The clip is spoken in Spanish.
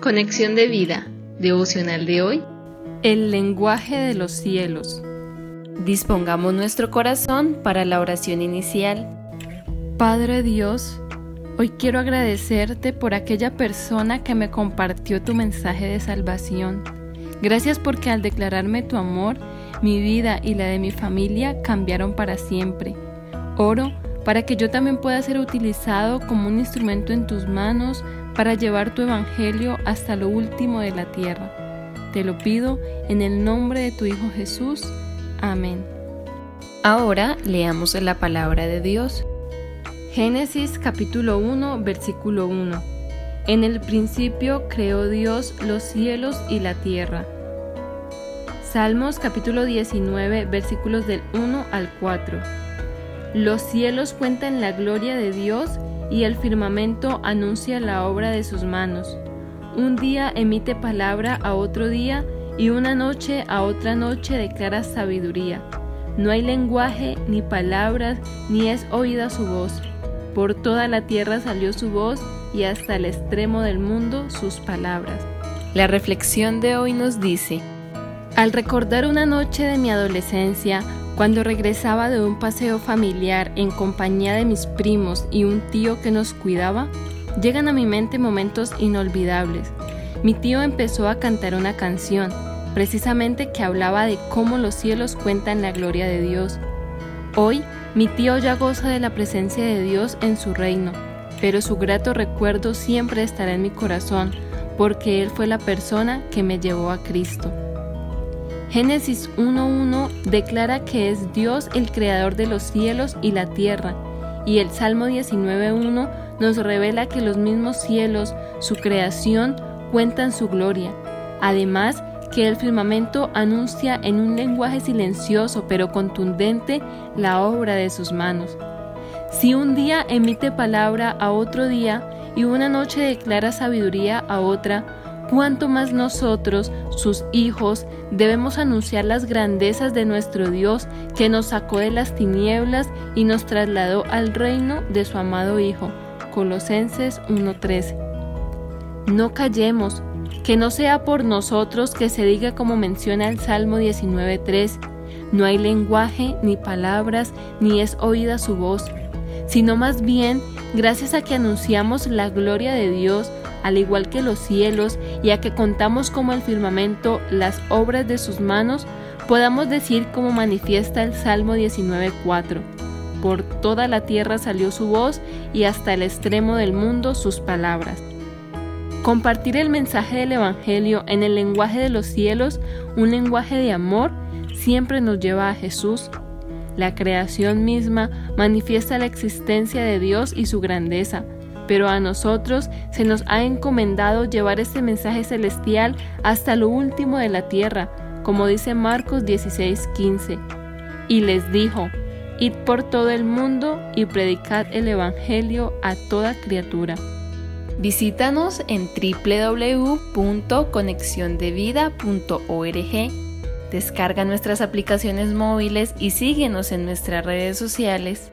Conexión de vida, devocional de hoy. El lenguaje de los cielos. Dispongamos nuestro corazón para la oración inicial. Padre Dios, hoy quiero agradecerte por aquella persona que me compartió tu mensaje de salvación. Gracias porque al declararme tu amor, mi vida y la de mi familia cambiaron para siempre. Oro para que yo también pueda ser utilizado como un instrumento en tus manos para llevar tu evangelio hasta lo último de la tierra. Te lo pido en el nombre de tu Hijo Jesús. Amén. Ahora leamos la palabra de Dios. Génesis capítulo 1 versículo 1. En el principio creó Dios los cielos y la tierra. Salmos capítulo 19 versículos del 1 al 4. Los cielos cuentan la gloria de Dios y el firmamento anuncia la obra de sus manos. Un día emite palabra a otro día y una noche a otra noche declara sabiduría. No hay lenguaje ni palabras, ni es oída su voz. Por toda la tierra salió su voz y hasta el extremo del mundo sus palabras. La reflexión de hoy nos dice, al recordar una noche de mi adolescencia, cuando regresaba de un paseo familiar en compañía de mis primos y un tío que nos cuidaba, llegan a mi mente momentos inolvidables. Mi tío empezó a cantar una canción, precisamente que hablaba de cómo los cielos cuentan la gloria de Dios. Hoy, mi tío ya goza de la presencia de Dios en su reino, pero su grato recuerdo siempre estará en mi corazón, porque Él fue la persona que me llevó a Cristo. Génesis 1.1 declara que es Dios el creador de los cielos y la tierra, y el Salmo 19.1 nos revela que los mismos cielos, su creación, cuentan su gloria. Además, que el firmamento anuncia en un lenguaje silencioso pero contundente la obra de sus manos. Si un día emite palabra a otro día y una noche declara sabiduría a otra, cuánto más nosotros, sus hijos, debemos anunciar las grandezas de nuestro Dios que nos sacó de las tinieblas y nos trasladó al reino de su amado Hijo. Colosenses 1:13. No callemos, que no sea por nosotros que se diga como menciona el Salmo 19:3, no hay lenguaje ni palabras, ni es oída su voz, sino más bien, gracias a que anunciamos la gloria de Dios, al igual que los cielos, y a que contamos como el firmamento las obras de sus manos, podamos decir como manifiesta el Salmo 19.4. Por toda la tierra salió su voz y hasta el extremo del mundo sus palabras. Compartir el mensaje del Evangelio en el lenguaje de los cielos, un lenguaje de amor, siempre nos lleva a Jesús. La creación misma manifiesta la existencia de Dios y su grandeza pero a nosotros se nos ha encomendado llevar este mensaje celestial hasta lo último de la tierra, como dice Marcos 16:15. Y les dijo, Id por todo el mundo y predicad el Evangelio a toda criatura. Visítanos en www.conexiondevida.org. Descarga nuestras aplicaciones móviles y síguenos en nuestras redes sociales